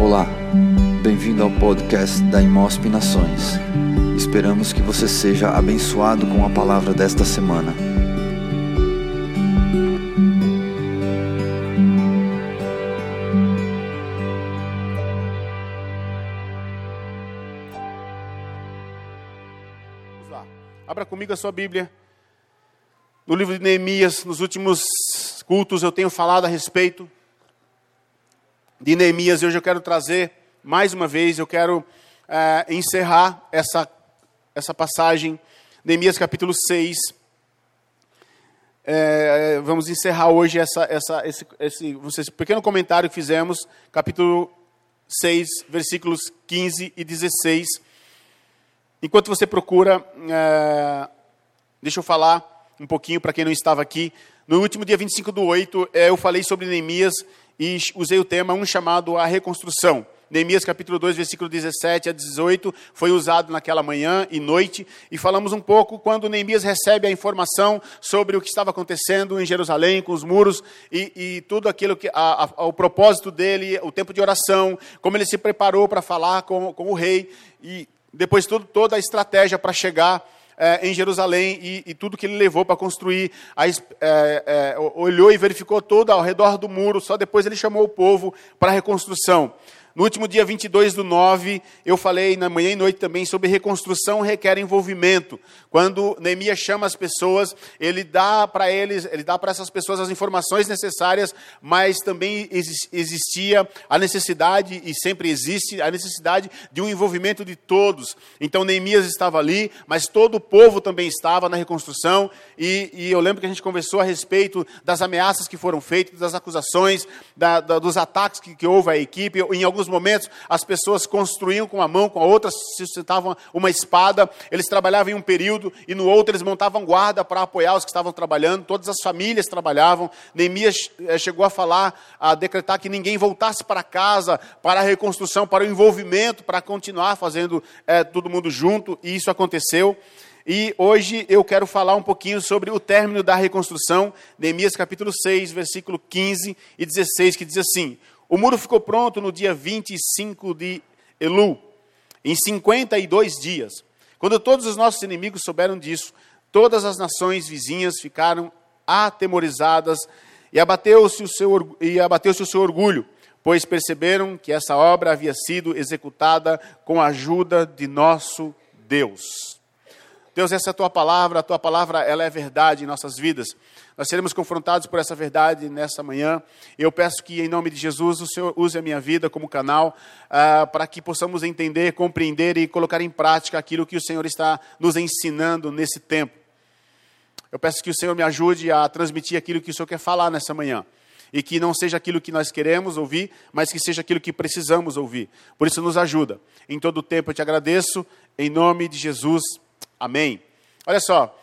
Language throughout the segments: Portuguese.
Olá, bem-vindo ao podcast da Imosp Nações. Esperamos que você seja abençoado com a palavra desta semana. Vamos lá. Abra comigo a sua Bíblia. No livro de Neemias, nos últimos cultos eu tenho falado a respeito de Neemias. Hoje eu quero trazer, mais uma vez, eu quero eh, encerrar essa, essa passagem, Neemias capítulo 6. Eh, vamos encerrar hoje essa, essa, esse, esse, esse pequeno comentário que fizemos, capítulo 6, versículos 15 e 16. Enquanto você procura, é, deixa eu falar um pouquinho para quem não estava aqui. No último dia 25 do 8, é, eu falei sobre Neemias e usei o tema um chamado a reconstrução. Neemias capítulo 2, versículo 17 a 18, foi usado naquela manhã e noite, e falamos um pouco quando Neemias recebe a informação sobre o que estava acontecendo em Jerusalém, com os muros, e, e tudo aquilo que, a, a, o propósito dele, o tempo de oração, como ele se preparou para falar com, com o rei, e depois tudo, toda a estratégia para chegar é, em Jerusalém e, e, tudo que ele levou para construir, a, é, é, olhou e verificou todo ao redor do muro, só depois ele chamou o povo para a reconstrução. No último dia 22 do 9, eu falei na manhã e noite também sobre reconstrução requer envolvimento. Quando Neemias chama as pessoas, ele dá para eles, ele dá para essas pessoas as informações necessárias, mas também existia a necessidade, e sempre existe, a necessidade de um envolvimento de todos. Então Neemias estava ali, mas todo o povo também estava na reconstrução, e, e eu lembro que a gente conversou a respeito das ameaças que foram feitas, das acusações, da, da, dos ataques que, que houve à equipe, em alguns momentos as pessoas construíam com a mão, com a outra sustentavam uma espada, eles trabalhavam em um período e no outro eles montavam guarda para apoiar os que estavam trabalhando, todas as famílias trabalhavam. Neemias eh, chegou a falar, a decretar que ninguém voltasse para casa, para a reconstrução, para o envolvimento, para continuar fazendo é, todo mundo junto, e isso aconteceu. E hoje eu quero falar um pouquinho sobre o término da reconstrução, Neemias capítulo 6, versículo 15 e 16, que diz assim: o muro ficou pronto no dia 25 de Elu, em 52 dias. Quando todos os nossos inimigos souberam disso, todas as nações vizinhas ficaram atemorizadas e abateu-se o seu, e abateu-se o seu orgulho, pois perceberam que essa obra havia sido executada com a ajuda de nosso Deus. Deus, essa é a tua palavra, a tua palavra ela é verdade em nossas vidas. Nós seremos confrontados por essa verdade nessa manhã. Eu peço que, em nome de Jesus, o Senhor use a minha vida como canal uh, para que possamos entender, compreender e colocar em prática aquilo que o Senhor está nos ensinando nesse tempo. Eu peço que o Senhor me ajude a transmitir aquilo que o Senhor quer falar nessa manhã e que não seja aquilo que nós queremos ouvir, mas que seja aquilo que precisamos ouvir. Por isso, nos ajuda. Em todo o tempo eu te agradeço, em nome de Jesus. Amém. Olha só,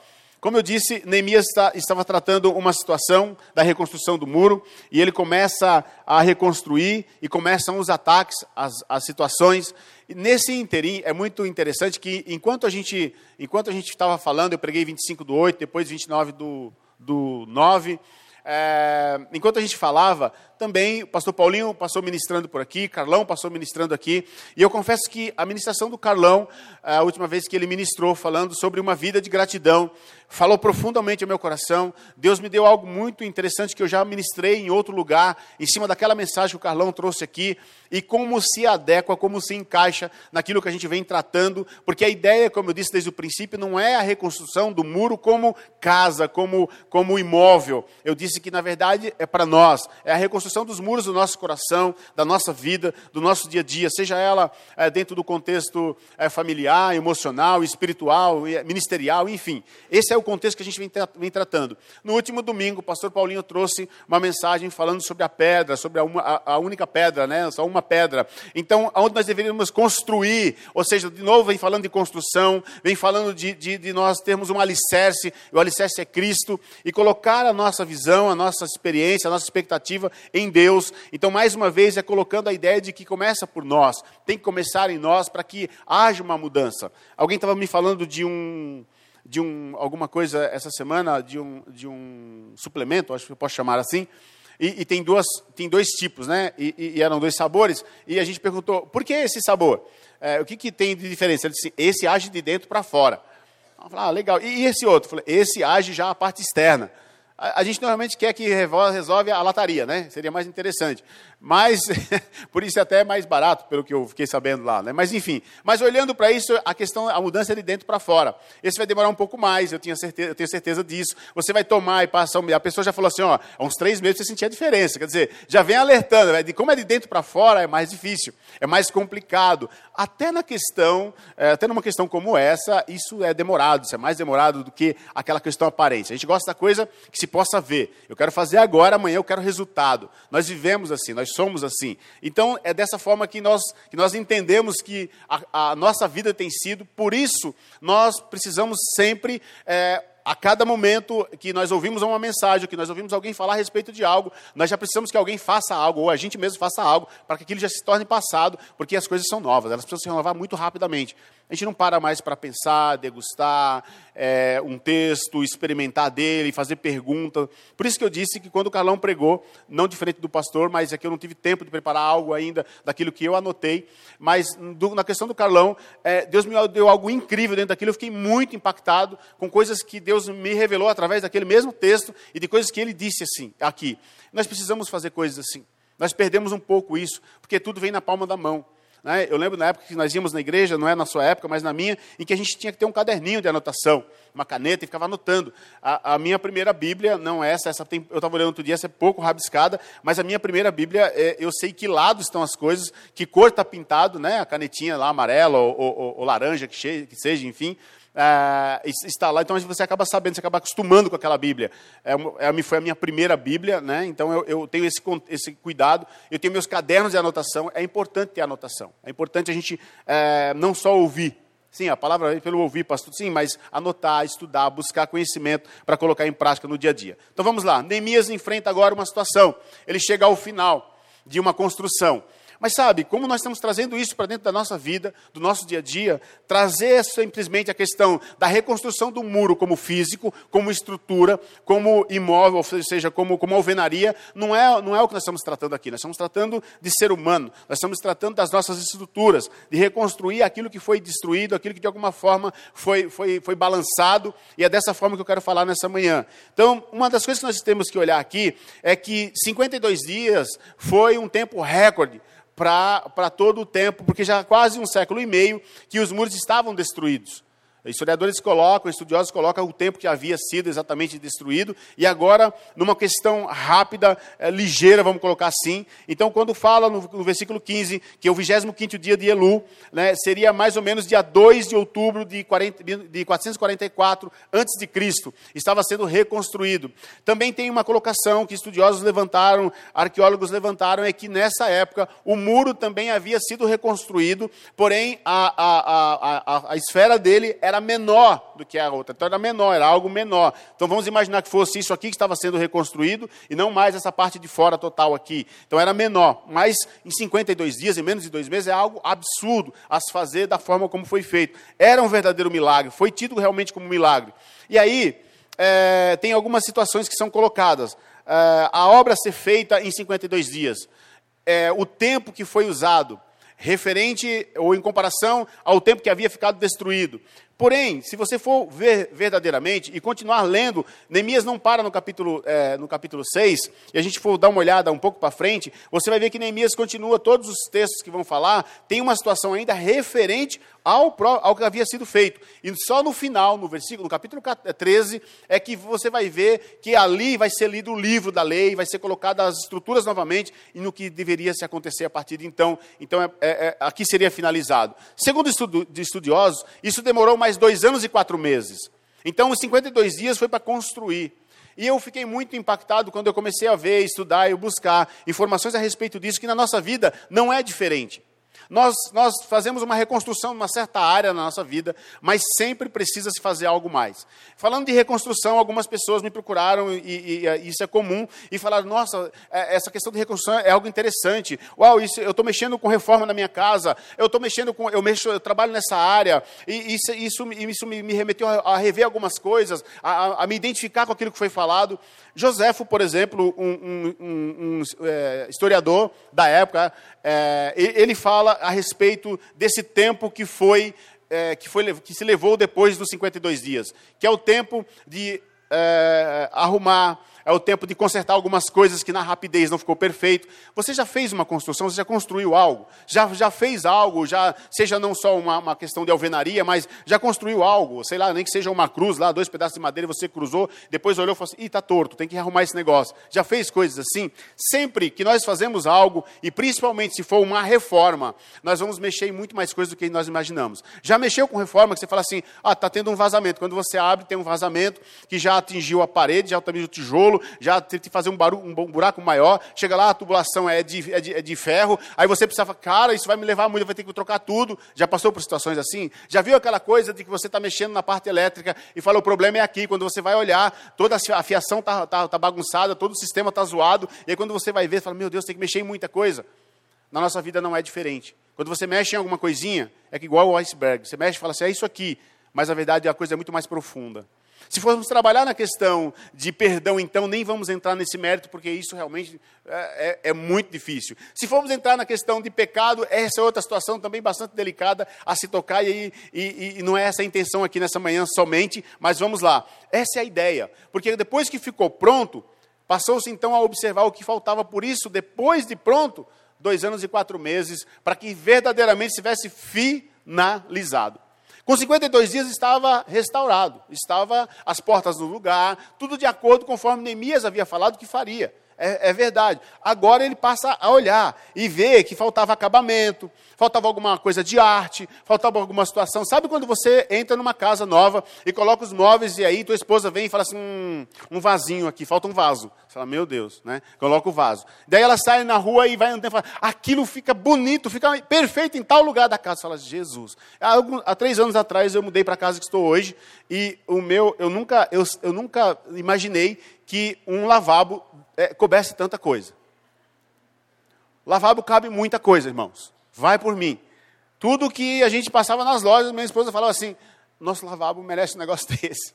como eu disse, Neemias está, estava tratando uma situação da reconstrução do muro, e ele começa a reconstruir, e começam os ataques, as, as situações. E nesse interim, é muito interessante que, enquanto a gente enquanto a gente estava falando, eu preguei 25 do 8, depois 29 do, do 9, é, enquanto a gente falava, também o pastor Paulinho passou ministrando por aqui, Carlão passou ministrando aqui, e eu confesso que a ministração do Carlão, a última vez que ele ministrou, falando sobre uma vida de gratidão, falou profundamente ao meu coração. Deus me deu algo muito interessante que eu já ministrei em outro lugar, em cima daquela mensagem que o Carlão trouxe aqui, e como se adequa, como se encaixa naquilo que a gente vem tratando, porque a ideia, como eu disse desde o princípio, não é a reconstrução do muro como casa, como, como imóvel. Eu disse que, na verdade, é para nós, é a reconstrução construção dos muros do nosso coração, da nossa vida, do nosso dia a dia, seja ela é, dentro do contexto é, familiar, emocional, espiritual, ministerial, enfim. Esse é o contexto que a gente vem, tra vem, tratando. No último domingo, o pastor Paulinho trouxe uma mensagem falando sobre a pedra, sobre a, uma, a, a única pedra, né? só uma pedra. Então, aonde nós deveríamos construir, ou seja, de novo vem falando de construção, vem falando de, de, de nós termos um alicerce, o alicerce é Cristo, e colocar a nossa visão, a nossa experiência, a nossa expectativa em Deus. Então, mais uma vez, é colocando a ideia de que começa por nós, tem que começar em nós para que haja uma mudança. Alguém estava me falando de um, de um, alguma coisa essa semana, de um, de um suplemento, acho que eu posso chamar assim, E, e, tem, duas, tem dois tipos, né? E, e, eram dois sabores. E a gente perguntou, por que esse sabor? É, o que, que tem de diferença? Ele disse, esse age de dentro para fora. Eu falei, ah, legal. E, e esse outro? Eu falei, esse age já a parte externa. A, a gente normalmente quer que resolve a lataria, né? Seria mais interessante. Mas, por isso é até mais barato, pelo que eu fiquei sabendo lá. Né? Mas, enfim. Mas olhando para isso, a questão, a mudança é de dentro para fora. Esse vai demorar um pouco mais, eu, tinha certeza, eu tenho certeza disso. Você vai tomar e passar. A pessoa já falou assim: ó, há uns três meses você sentia a diferença. Quer dizer, já vem alertando. Né? De como é de dentro para fora, é mais difícil, é mais complicado. Até na questão, é, até numa questão como essa, isso é demorado, isso é mais demorado do que aquela questão aparente. A gente gosta da coisa que se possa ver. Eu quero fazer agora, amanhã eu quero resultado. Nós vivemos assim, nós somos assim. Então, é dessa forma que nós, que nós entendemos que a, a nossa vida tem sido, por isso, nós precisamos sempre. É, a cada momento que nós ouvimos uma mensagem, que nós ouvimos alguém falar a respeito de algo, nós já precisamos que alguém faça algo, ou a gente mesmo faça algo, para que aquilo já se torne passado, porque as coisas são novas, elas precisam se renovar muito rapidamente. A gente não para mais para pensar, degustar é, um texto, experimentar dele, fazer pergunta. Por isso que eu disse que quando o Carlão pregou, não diferente do pastor, mas é que eu não tive tempo de preparar algo ainda daquilo que eu anotei. Mas do, na questão do Carlão, é, Deus me deu algo incrível dentro daquilo. Eu fiquei muito impactado com coisas que Deus me revelou através daquele mesmo texto e de coisas que ele disse assim, aqui. Nós precisamos fazer coisas assim. Nós perdemos um pouco isso, porque tudo vem na palma da mão. Né? Eu lembro na época que nós íamos na igreja, não é na sua época, mas na minha, em que a gente tinha que ter um caderninho de anotação, uma caneta e ficava anotando. A, a minha primeira Bíblia, não é essa, essa tem, eu estava olhando outro dia, essa é pouco rabiscada, mas a minha primeira Bíblia, é, eu sei que lado estão as coisas, que cor está pintado, né? a canetinha lá amarela ou, ou, ou laranja, que, que seja, enfim é, está lá, então você acaba sabendo, você acaba acostumando com aquela Bíblia. É, é, foi a minha primeira Bíblia, né? então eu, eu tenho esse, esse, cuidado, eu tenho meus cadernos de anotação, é importante ter anotação, é importante a gente é, não só ouvir, sim, a palavra é pelo ouvir, pastor, sim, mas anotar, estudar, buscar conhecimento para colocar em prática no dia a dia. Então vamos lá, Neemias enfrenta agora uma situação, ele chega ao final de uma construção, mas sabe, como nós estamos trazendo isso para dentro da nossa vida, do nosso dia a dia, trazer simplesmente a questão da reconstrução do muro como físico, como estrutura, como imóvel, ou seja, como, como alvenaria, não é, não é o que nós estamos tratando aqui. Nós estamos tratando de ser humano, nós estamos tratando das nossas estruturas, de reconstruir aquilo que foi destruído, aquilo que de alguma forma foi, foi, foi balançado, e é dessa forma que eu quero falar nessa manhã. Então, uma das coisas que nós temos que olhar aqui é que 52 dias foi um tempo recorde para todo o tempo, porque já há quase um século e meio que os muros estavam destruídos. Historiadores colocam, estudiosos colocam o tempo que havia sido exatamente destruído, e agora, numa questão rápida, é, ligeira, vamos colocar assim. Então, quando fala no, no versículo 15 que o 25 dia de Elu né, seria mais ou menos dia 2 de outubro de, 40, de 444 a.C., estava sendo reconstruído. Também tem uma colocação que estudiosos levantaram, arqueólogos levantaram, é que nessa época o muro também havia sido reconstruído, porém a, a, a, a esfera dele era era menor do que a outra. Então era menor, era algo menor. Então vamos imaginar que fosse isso aqui que estava sendo reconstruído e não mais essa parte de fora total aqui. Então era menor. Mas em 52 dias, em menos de dois meses, é algo absurdo a se fazer da forma como foi feito. Era um verdadeiro milagre, foi tido realmente como milagre. E aí, é, tem algumas situações que são colocadas. É, a obra ser feita em 52 dias. É, o tempo que foi usado, referente ou em comparação ao tempo que havia ficado destruído. Porém, se você for ver verdadeiramente e continuar lendo, Neemias não para no capítulo, é, no capítulo 6, e a gente for dar uma olhada um pouco para frente, você vai ver que Neemias continua, todos os textos que vão falar, tem uma situação ainda referente ao, ao que havia sido feito. E só no final, no versículo, no capítulo 13, é que você vai ver que ali vai ser lido o livro da lei, vai ser colocadas as estruturas novamente e no que deveria se acontecer a partir de então. Então, é, é, é aqui seria finalizado. Segundo estudo, de estudiosos, isso demorou mais mais dois anos e quatro meses. Então, os 52 dias foi para construir. E eu fiquei muito impactado quando eu comecei a ver, estudar e buscar informações a respeito disso, que na nossa vida não é diferente. Nós, nós fazemos uma reconstrução numa certa área na nossa vida, mas sempre precisa se fazer algo mais. Falando de reconstrução, algumas pessoas me procuraram, e, e, e isso é comum, e falaram: Nossa, é, essa questão de reconstrução é algo interessante. Uau, isso, eu estou mexendo com reforma na minha casa, eu estou mexendo com. Eu, mexo, eu trabalho nessa área, e isso, isso, isso me, me remeteu a, a, rever algumas coisas, a, a, me identificar com aquilo que foi falado. Joséfo, por exemplo, um, um, um, um é, historiador da época, é, ele fala a respeito desse tempo que foi, é, que foi que se levou depois dos 52 dias, que é o tempo de é, arrumar é o tempo de consertar algumas coisas que na rapidez não ficou perfeito. Você já fez uma construção, você já construiu algo, já, já fez algo, já seja não só uma, uma questão de alvenaria, mas já construiu algo, sei lá, nem que seja uma cruz lá, dois pedaços de madeira, você cruzou, depois olhou e falou assim, ih, está torto, tem que arrumar esse negócio. Já fez coisas assim? Sempre que nós fazemos algo, e principalmente se for uma reforma, nós vamos mexer em muito mais coisas do que nós imaginamos. Já mexeu com reforma, que você fala assim, ah, está tendo um vazamento. Quando você abre, tem um vazamento que já atingiu a parede, já atingiu o tijolo, tijolo, já tem que fazer um, barulho, um buraco maior, chega lá, a tubulação é de, é, de, é de ferro, aí você precisa falar, cara, isso vai me levar muito, vai ter que trocar tudo. Já passou por situações assim? Já viu aquela coisa de que você está mexendo na parte elétrica e fala, o problema é aqui, quando você vai olhar, toda a fiação está tá, tá bagunçada, todo o sistema está zoado, e aí quando você vai ver, você fala, meu Deus, tem que mexer em muita coisa. Na nossa vida não é diferente. Quando você mexe em alguma coisinha, é que igual o iceberg. Você mexe e fala assim, é isso aqui. Mas a verdade a coisa é muito mais profunda. Se formos trabalhar na questão de perdão, então nem vamos entrar nesse mérito, porque isso realmente é, é, é, muito difícil. Se formos entrar na questão de pecado, essa é outra situação também bastante delicada a se tocar, e, e, e não é essa a intenção aqui nessa manhã somente, mas vamos lá. Essa é a ideia, porque depois que ficou pronto, passou-se então a observar o que faltava, por isso, depois de pronto, dois anos e quatro meses, para que verdadeiramente estivesse finalizado. Com 52 dias estava restaurado, estava as portas no lugar, tudo de acordo conforme Neemias havia falado que faria. É, é, verdade. Agora ele passa a olhar e ver que faltava acabamento, faltava alguma coisa de arte, faltava alguma situação. Sabe quando você entra numa casa nova e coloca os móveis e aí tua esposa vem e fala assim, hum, um vasinho aqui, falta um vaso. Você fala, meu Deus, né? Coloca o vaso. Daí ela sai na rua e vai andando e fala, aquilo fica bonito, fica perfeito em tal lugar da casa. Você fala, Jesus. Há, alguns, há três anos atrás eu mudei para a casa que estou hoje e o meu, eu nunca, eu, eu nunca imaginei que um lavabo é, coubesse tanta coisa. Lavabo cabe muita coisa, irmãos. Vai por mim. Tudo que a gente passava nas lojas, minha esposa falava assim: nosso lavabo merece um negócio desse.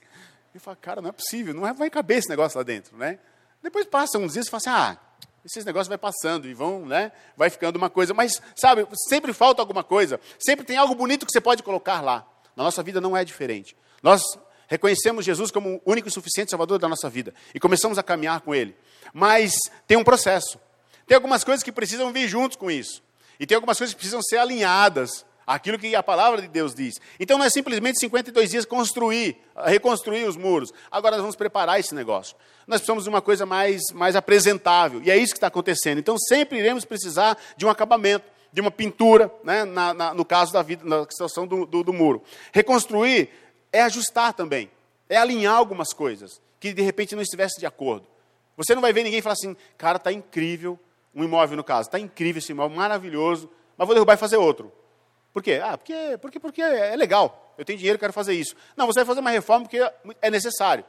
Eu falo, cara, não é possível, não vai caber esse negócio lá dentro, né? Depois passa uns dias e fala assim: ah, esses negócios vai passando e vão, né? Vai ficando uma coisa, mas sabe, sempre falta alguma coisa, sempre tem algo bonito que você pode colocar lá. Na nossa vida não é diferente. Nós reconhecemos Jesus como o único e suficiente Salvador da nossa vida e começamos a caminhar com Ele. Mas tem um processo. Tem algumas coisas que precisam vir juntos com isso. E tem algumas coisas que precisam ser alinhadas àquilo que a palavra de Deus diz. Então não é simplesmente 52 dias construir, reconstruir os muros. Agora nós vamos preparar esse negócio. Nós precisamos de uma coisa mais, mais apresentável. E é isso que está acontecendo. Então sempre iremos precisar de um acabamento de uma pintura, né, na, na, no caso da vida, na situação do, do, do, muro. Reconstruir é ajustar também, é alinhar algumas coisas que de repente não estivesse de acordo. Você não vai ver ninguém falar assim, cara, está incrível, um imóvel no caso, está incrível esse imóvel, maravilhoso, mas vou derrubar e fazer outro. Por quê? Ah, porque, porque, porque é legal, eu tenho dinheiro, quero fazer isso. Não, você vai fazer uma reforma porque é necessário.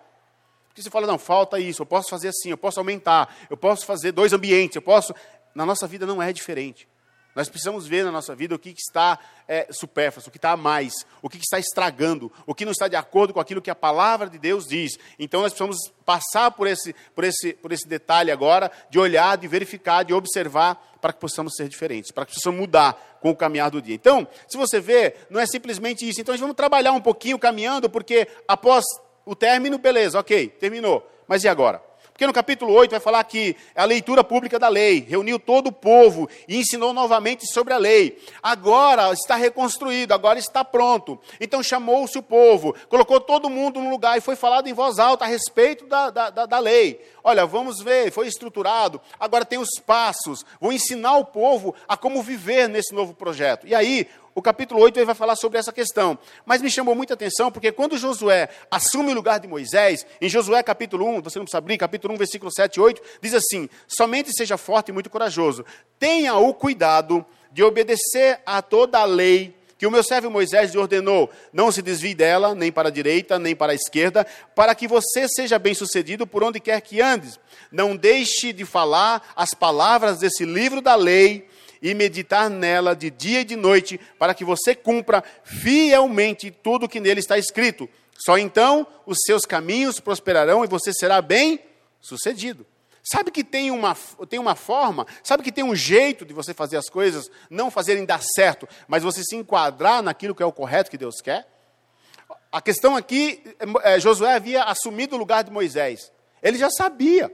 Porque você fala, não, falta isso, eu posso fazer assim, eu posso aumentar, eu posso fazer dois ambientes, eu posso. Na nossa vida não é diferente. Nós precisamos ver na nossa vida o que, está é, supérfluo, o que está a mais, o que, que está estragando, o que não está de acordo com aquilo que a palavra de Deus diz. Então nós precisamos passar por esse, por esse, por esse detalhe agora, de olhar, de verificar, de observar, para que possamos ser diferentes, para que possamos mudar com o caminhar do dia. Então, se você vê, não é simplesmente isso. Então, nós vamos trabalhar um pouquinho caminhando, porque após o término, beleza, ok, terminou. Mas e agora? Porque no capítulo 8 vai falar que a leitura pública da lei, reuniu todo o povo e ensinou novamente sobre a lei. Agora está reconstruído, agora está pronto. Então chamou-se o povo, colocou todo mundo no lugar e foi falado em voz alta a respeito da, da, da, da lei. Olha, vamos ver, foi estruturado, agora tem os passos, vou ensinar o povo a como viver nesse novo projeto. E aí, o capítulo 8 ele vai falar sobre essa questão. Mas me chamou muita atenção, porque quando Josué assume o lugar de Moisés, em Josué capítulo 1, você não precisa abrir, capítulo 1, versículo 7 e 8, diz assim: Somente seja forte e muito corajoso, tenha o cuidado de obedecer a toda a lei que o meu servo Moisés lhe ordenou: não se desvie dela, nem para a direita, nem para a esquerda, para que você seja bem-sucedido por onde quer que andes. Não deixe de falar as palavras desse livro da lei e meditar nela de dia e de noite, para que você cumpra fielmente tudo que nele está escrito. Só então os seus caminhos prosperarão e você será bem-sucedido. Sabe que tem uma, tem uma forma, sabe que tem um jeito de você fazer as coisas não fazerem dar certo, mas você se enquadrar naquilo que é o correto que Deus quer? A questão aqui, é, Josué havia assumido o lugar de Moisés. Ele já sabia.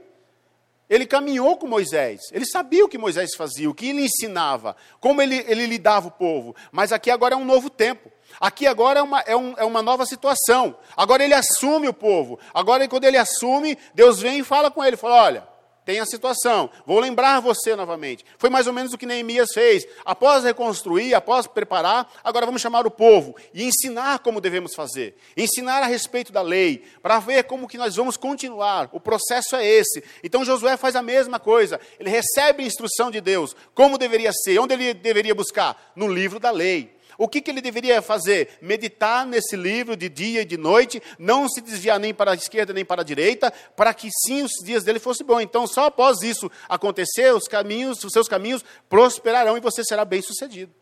Ele caminhou com Moisés. Ele sabia o que Moisés fazia, o que ele ensinava, como ele, ele lidava o povo. Mas aqui agora é um novo tempo. Aqui agora é uma, é, um, é uma nova situação. Agora ele assume o povo. Agora, quando ele assume, Deus vem e fala com ele: fala, olha, tem a situação. Vou lembrar você novamente. Foi mais ou menos o que Neemias fez. Após reconstruir, após preparar, agora vamos chamar o povo e ensinar como devemos fazer. Ensinar a respeito da lei, para ver como que nós vamos continuar. O processo é esse. Então Josué faz a mesma coisa. Ele recebe a instrução de Deus, como deveria ser, onde ele deveria buscar? No livro da lei. O que, que ele deveria fazer? Meditar nesse livro de dia e de noite, não se desviar nem para a esquerda nem para a direita, para que sim os dias dele fossem bons. Então, só após isso acontecer, os caminhos, os seus caminhos prosperarão e você será bem sucedido.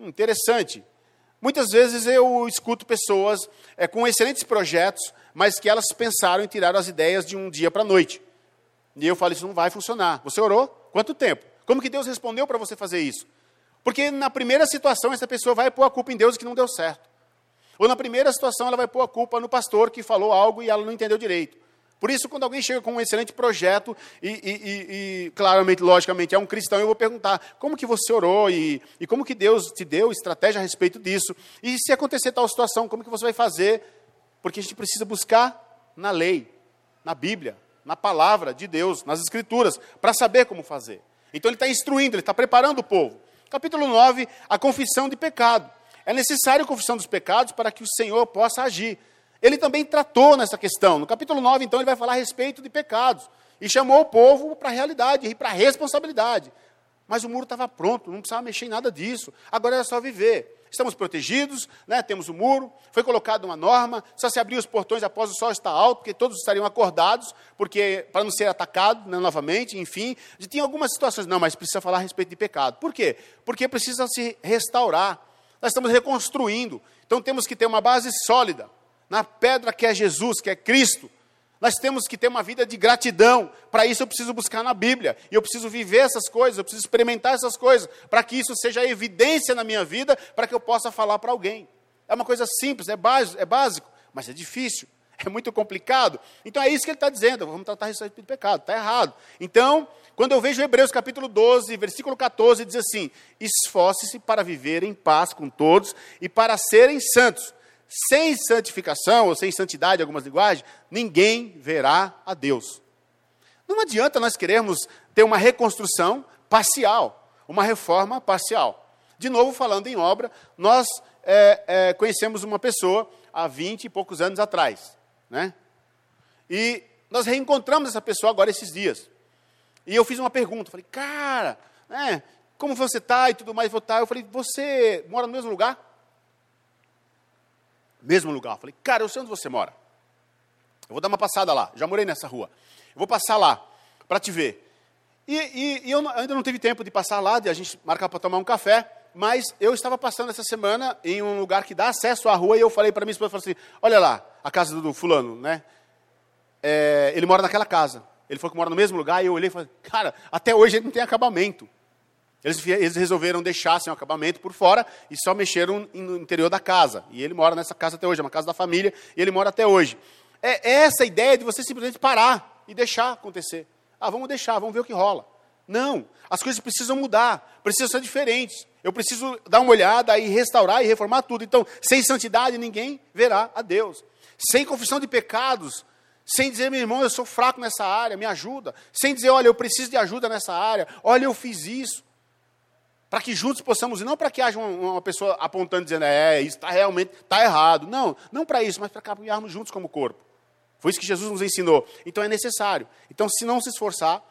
Interessante. Muitas vezes eu escuto pessoas é, com excelentes projetos, mas que elas pensaram em tirar as ideias de um dia para a noite. E eu falo, isso não vai funcionar. Você orou? Quanto tempo? Como que Deus respondeu para você fazer isso? Porque na primeira situação, essa pessoa vai pôr a culpa em Deus que não deu certo. Ou na primeira situação, ela vai pôr a culpa no pastor que falou algo e ela não entendeu direito. Por isso, quando alguém chega com um excelente projeto, e, e, e, claramente, logicamente, é um cristão, eu vou perguntar, como que você orou e, e como que Deus te deu estratégia a respeito disso? E se acontecer tal situação, como que você vai fazer? Porque a gente precisa buscar na lei, na Bíblia, na palavra de Deus, nas Escrituras, para saber como fazer. Então ele está instruindo, ele está preparando o povo. Capítulo 9, a confissão de pecado. É necessário a confissão dos pecados para que o Senhor possa agir. Ele também tratou nessa questão. No capítulo 9, então, ele vai falar a respeito de pecados. E chamou o povo para a realidade e para a responsabilidade. Mas o muro estava pronto, não precisava mexer em nada disso. Agora era só viver. Estamos protegidos, né? temos o muro, foi colocada uma norma, só se abrir os portões após o sol estar alto, porque todos estariam acordados, porque para não ser atacado né, novamente, enfim. Tinha algumas situações, não, mas precisa falar a respeito de pecado. Por quê? Porque precisa se restaurar. Nós estamos reconstruindo, então temos que ter uma base sólida na pedra que é Jesus, que é Cristo. Nós temos que ter uma vida de gratidão. Para isso eu preciso buscar na Bíblia. E eu preciso viver essas coisas, eu preciso experimentar essas coisas, para que isso seja evidência na minha vida, para que eu possa falar para alguém. É uma coisa simples, é básico, é básico, mas é difícil, é muito complicado. Então é isso que ele está dizendo, vamos tratar isso de pecado, está errado. Então, quando eu vejo Hebreus capítulo 12, versículo 14, diz assim: Esforce-se para viver em paz com todos e para serem santos. Sem santificação, ou sem santidade, em algumas linguagens, ninguém verá a Deus. Não adianta nós queremos ter uma reconstrução parcial, uma reforma parcial. De novo, falando em obra, nós é, é, conhecemos uma pessoa há vinte e poucos anos atrás. Né? E nós reencontramos essa pessoa agora esses dias. E eu fiz uma pergunta, falei, cara, né, como você está e tudo mais, vou tá. Eu falei, você mora no mesmo lugar? Mesmo lugar. Falei, cara, eu sei onde você mora. Eu vou dar uma passada lá. Já morei nessa rua. Eu vou passar lá para te ver. E, e, e, eu ainda não tive tempo de passar lá, de a gente marcar para tomar um café. Mas eu estava passando essa semana em um lugar que dá acesso à rua e eu falei para minha esposa, falei assim, olha lá, a casa do, fulano, né? É, ele mora naquela casa. Ele falou que mora no mesmo lugar e eu olhei e falei, cara, até hoje ele não tem acabamento. Eles, eles resolveram deixar sem o acabamento por fora e só mexeram no interior da casa. E ele mora nessa casa até hoje, é uma casa da família, e ele mora até hoje. É, é essa ideia de você simplesmente parar e deixar acontecer. Ah, vamos deixar, vamos ver o que rola. Não, as coisas precisam mudar, precisam ser diferentes. Eu preciso dar uma olhada e restaurar e reformar tudo. Então, sem santidade, ninguém verá a Deus. Sem confissão de pecados, sem dizer, meu irmão, eu sou fraco nessa área, me ajuda. Sem dizer, olha, eu preciso de ajuda nessa área, olha, eu fiz isso para que juntos possamos, e não para que haja uma, uma, pessoa apontando, dizendo, é, isso está realmente, está errado. Não, não para isso, mas para caminharmos juntos como corpo. Foi isso que Jesus nos ensinou. Então é necessário. Então, se não se esforçar,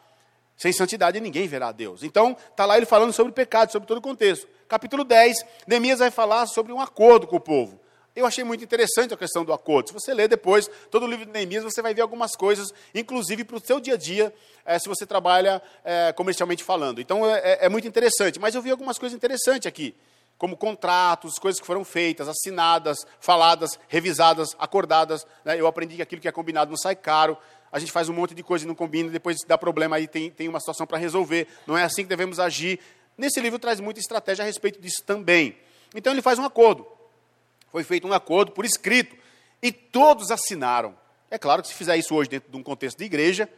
Sem santidade ninguém verá a Deus. Então, está lá ele falando sobre pecado, sobre todo o contexto. Capítulo 10, Neemias vai falar sobre um acordo com o povo. Eu achei muito interessante a questão do acordo. Se você ler depois todo o livro de Neemias, você vai ver algumas coisas, inclusive para o seu dia a dia, é, se você trabalha é, comercialmente falando. Então é, é, é, muito interessante. Mas eu vi algumas coisas interessantes aqui, como contratos, coisas que foram feitas, assinadas, faladas, revisadas, acordadas. Né? Eu aprendi que aquilo que é combinado não sai caro. A gente faz um monte de coisa e não combina, depois dá problema aí, tem, tem uma situação para resolver. Não é assim que devemos agir. Nesse livro traz muita estratégia a respeito disso também. Então ele faz um acordo. Foi feito um acordo por escrito e todos assinaram. É claro que se fizer isso hoje dentro de um contexto de igreja,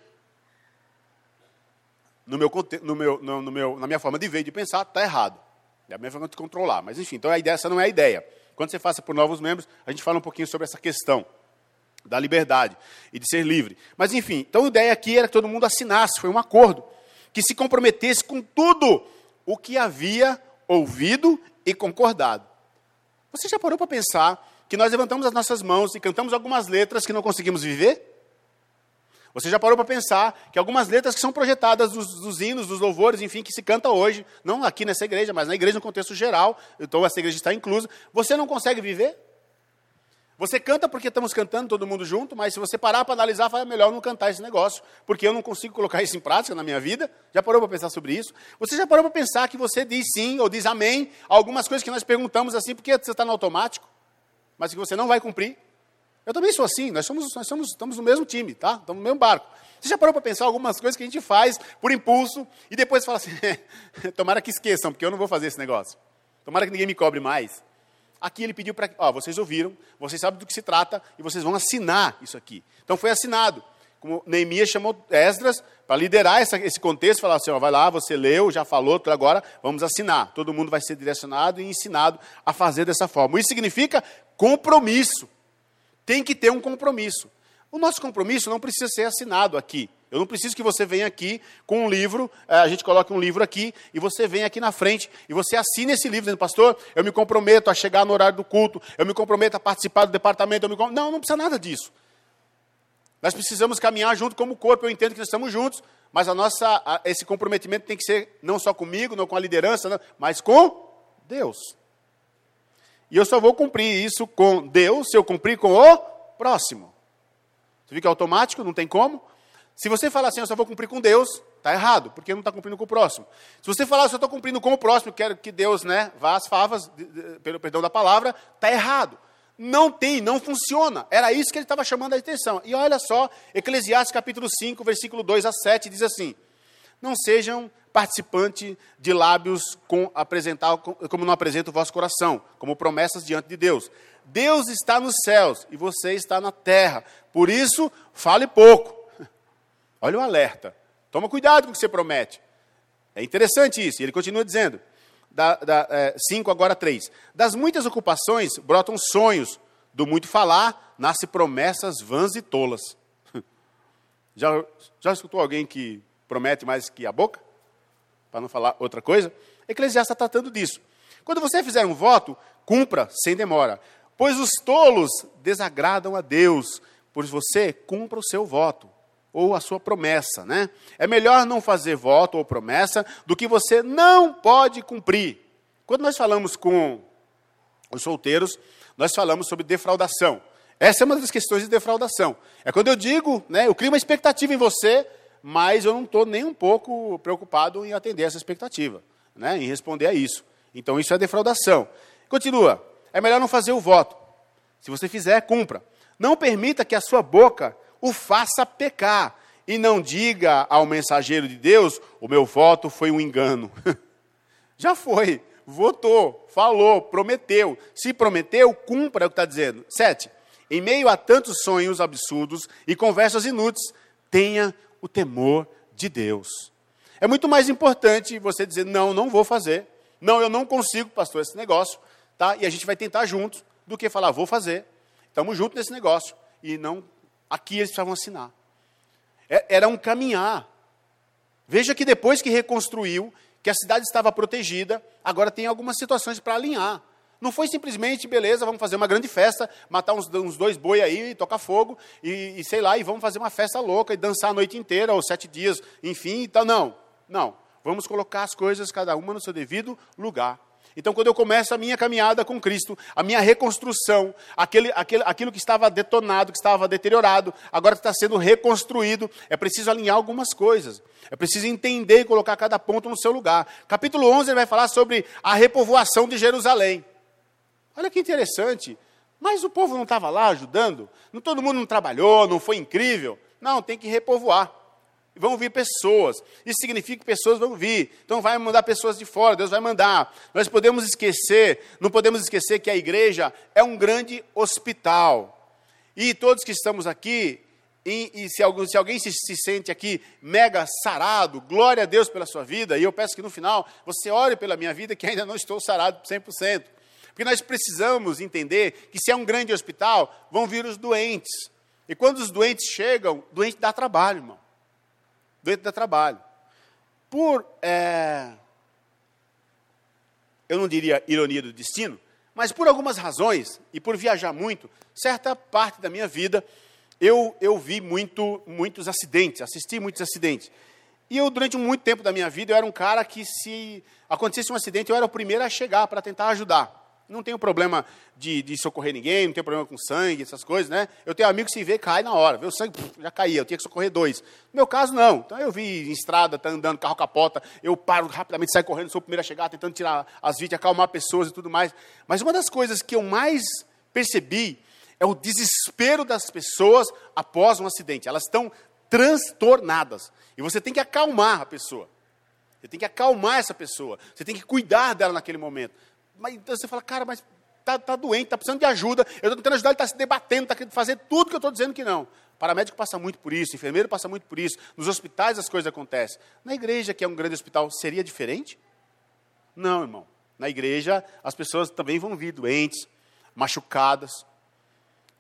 no meu, no meu, no, no meu, na minha forma de ver e de pensar, está errado. É a minha forma de controlar. Mas enfim, então a ideia, essa não é a ideia. Quando você faça por novos membros, a gente fala um pouquinho sobre essa questão da liberdade e de ser livre. Mas enfim, então a ideia aqui era que todo mundo assinasse, foi um acordo, que se comprometesse com tudo o que havia ouvido e concordado. Você já parou para pensar que nós levantamos as nossas mãos e cantamos algumas letras que não conseguimos viver? Você já parou para pensar que algumas letras que são projetadas dos, dos, hinos, dos louvores, enfim, que se canta hoje, não aqui nessa igreja, mas na igreja no contexto geral, então essa igreja está inclusa, você não consegue viver? Você canta porque estamos cantando todo mundo junto, mas se você parar para analisar, fala, é melhor não cantar esse negócio, porque eu não consigo colocar isso em prática na minha vida. Já parou para pensar sobre isso? Você já parou para pensar que você diz sim ou diz amém a algumas coisas que nós perguntamos assim, porque você está no automático, mas que você não vai cumprir? Eu também sou assim, nós, somos, nós somos, estamos no mesmo time, tá? Estamos no mesmo barco. Você já parou para pensar algumas coisas que a gente faz por impulso e depois fala assim, tomara que esqueçam, porque eu não vou fazer esse negócio. Tomara que ninguém me cobre mais. Aqui ele pediu para. Ó, vocês ouviram, vocês sabem do que se trata e vocês vão assinar isso aqui. Então foi assinado. Como Neemias chamou Esdras para liderar essa, esse contexto, falar assim: ó, vai lá, você leu, já falou, agora vamos assinar. Todo mundo vai ser direcionado e ensinado a fazer dessa forma. Isso significa compromisso. Tem que ter um compromisso. O nosso compromisso não precisa ser assinado aqui. Eu não preciso que você venha aqui com um livro, eh, a gente coloque um livro aqui, e você venha aqui na frente, e você assine esse livro, dizendo, pastor, eu me comprometo a chegar no horário do culto, eu me comprometo a participar do departamento, me Não, não precisa nada disso. Nós precisamos caminhar junto como corpo, eu entendo que nós estamos juntos, mas a nossa, a, esse comprometimento tem que ser não só comigo, não com a liderança, não, mas com Deus. E eu só vou cumprir isso com Deus se eu cumprir com o próximo. Você viu que é automático, não tem como? Se você falar assim, eu só vou cumprir com Deus, está errado, porque não está cumprindo com o próximo. Se você falar, eu só estou cumprindo com o próximo, quero que Deus né, vá às favas, pelo perdão da palavra, está errado. Não tem, não funciona. Era isso que ele estava chamando a atenção. E olha só, Eclesiastes capítulo 5, versículo 2 a 7, diz assim: Não sejam participantes de lábios com apresentar, como não apresenta o vosso coração, como promessas diante de Deus. Deus está nos céus e você está na terra. Por isso, fale pouco Olha o alerta. Toma cuidado com o que você promete. É interessante isso. Ele continua dizendo, 5 da, da, é, agora 3. Das muitas ocupações brotam sonhos, do muito falar nasce promessas vãs e tolas. Já, já escutou alguém que promete mais que a boca? Para não falar outra coisa? Eclesiastes está tratando disso. Quando você fizer um voto, cumpra sem demora. Pois os tolos desagradam a Deus, pois você cumpra o seu voto ou a sua promessa, né? É melhor não fazer voto ou promessa do que você não pode cumprir. Quando nós falamos com os solteiros, nós falamos sobre defraudação. Essa é uma das questões de defraudação. É quando eu digo, né, eu crio uma expectativa em você, mas eu não estou nem um pouco preocupado em atender essa expectativa, né, em responder a isso. Então isso é defraudação. Continua. É melhor não fazer o voto. Se você fizer, cumpra. Não permita que a sua boca o faça pecar. E não diga ao mensageiro de Deus: o meu voto foi um engano. Já foi, votou, falou, prometeu. Se prometeu, cumpra o que está dizendo. Sete, em meio a tantos sonhos absurdos e conversas inúteis, tenha o temor de Deus. É muito mais importante você dizer: não, não vou fazer. Não, eu não consigo, pastor, esse negócio. Tá? E a gente vai tentar juntos, do que falar, vou fazer. Estamos juntos nesse negócio. E não Aqui eles precisavam assinar. É, era um caminhar. Veja que depois que reconstruiu, que a cidade estava protegida, agora tem algumas situações para alinhar. Não foi simplesmente, beleza, vamos fazer uma grande festa, matar uns, uns dois boi aí, tocar fogo, e, e, sei lá, e vamos fazer uma festa louca e dançar a noite inteira, ou sete dias, enfim, então não, não. Vamos colocar as coisas, cada uma no seu devido lugar. Então, quando eu começo a minha caminhada com Cristo, a minha reconstrução, aquele, aquele, aquilo que estava detonado, que estava deteriorado, agora está sendo reconstruído, é preciso alinhar algumas coisas. É preciso entender e colocar cada ponto no seu lugar. Capítulo 11 ele vai falar sobre a repovoação de Jerusalém. Olha que interessante. Mas o povo não estava lá ajudando? Não, todo mundo não trabalhou, não foi incrível? Não, tem que repovoar. Vão vir pessoas. Isso significa que pessoas vão vir. Então vai mandar pessoas de fora, Deus vai mandar. Nós podemos esquecer, não podemos esquecer que a igreja é um grande hospital. E todos que estamos aqui, e, e se, algum, se, alguém se, se, sente aqui mega sarado, glória a Deus pela sua vida, e eu peço que no final você ore pela minha vida, que ainda não estou sarado 100%. Porque nós precisamos entender que se é um grande hospital, vão vir os doentes. E quando os doentes chegam, doente dá trabalho, irmão. Doente dá trabalho. Por, é, eu não diria ironia do destino, mas por algumas razões, e por viajar muito, certa parte da minha vida, eu, eu vi muito, muitos acidentes, assisti muitos acidentes. E eu, durante muito tempo da minha vida, eu era um cara que, se acontecesse um acidente, eu era o primeiro a chegar para tentar ajudar. Não tenho problema de, de, socorrer ninguém, não tenho problema com sangue, essas coisas, né? Eu tenho amigo que se vê, cai na hora. Vê o sangue, já caía, eu tinha que socorrer dois. No meu caso, não. Então eu vi em estrada, tá andando, carro capota, eu paro rapidamente, saio correndo, sou o primeiro a chegar, tentando tirar as vítimas, acalmar pessoas e tudo mais. Mas uma das coisas que eu mais percebi é o desespero das pessoas após um acidente. Elas estão transtornadas. E você tem que acalmar a pessoa. Você tem que acalmar essa pessoa. Você tem que cuidar dela naquele momento. Mas então você fala, cara, mas está tá doente, está precisando de ajuda, eu estou tentando ajudar, ele está se debatendo, está querendo fazer tudo que eu estou dizendo que não. Paramédico passa muito por isso, enfermeiro passa muito por isso, nos hospitais as coisas acontecem. Na igreja, que é um grande hospital, seria diferente? Não, irmão. Na igreja, as pessoas também vão vir doentes, machucadas,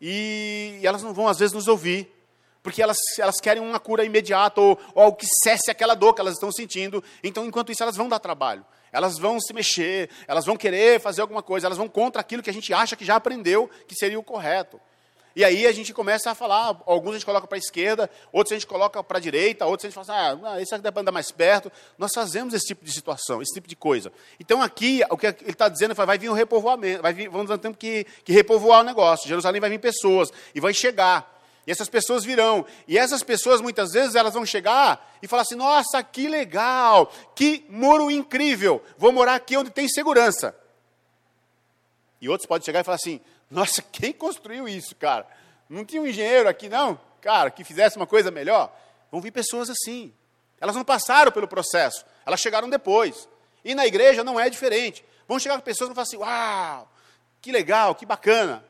e elas não vão, às vezes, nos ouvir, porque elas, elas querem uma cura imediata, ou, ou algo que cesse aquela dor que elas estão sentindo, então, enquanto isso, elas vão dar trabalho elas vão se mexer, elas vão querer fazer alguma coisa, elas vão contra aquilo que a gente acha que já aprendeu que seria o correto. E aí a gente começa a falar, alguns a gente coloca para a esquerda, outros a gente coloca para a direita, outros a gente fala assim, ah, esse aqui deve andar mais perto. Nós fazemos esse tipo de situação, esse tipo de coisa. Então aqui, o que ele está dizendo é vai vir um repovoamento, vai vir, vamos ter que, que repovoar o negócio. Jerusalém vai vir pessoas e vai chegar. E essas pessoas virão. E essas pessoas, muitas vezes, elas vão chegar e falar assim: nossa, que legal, que muro incrível, vou morar aqui onde tem segurança. E outros podem chegar e falar assim: nossa, quem construiu isso, cara? Não tinha um engenheiro aqui, não? Cara, que fizesse uma coisa melhor? Vão vir pessoas assim. Elas não passaram pelo processo, elas chegaram depois. E na igreja não é diferente. Vão chegar pessoas e vão falar assim: uau, que legal, que bacana.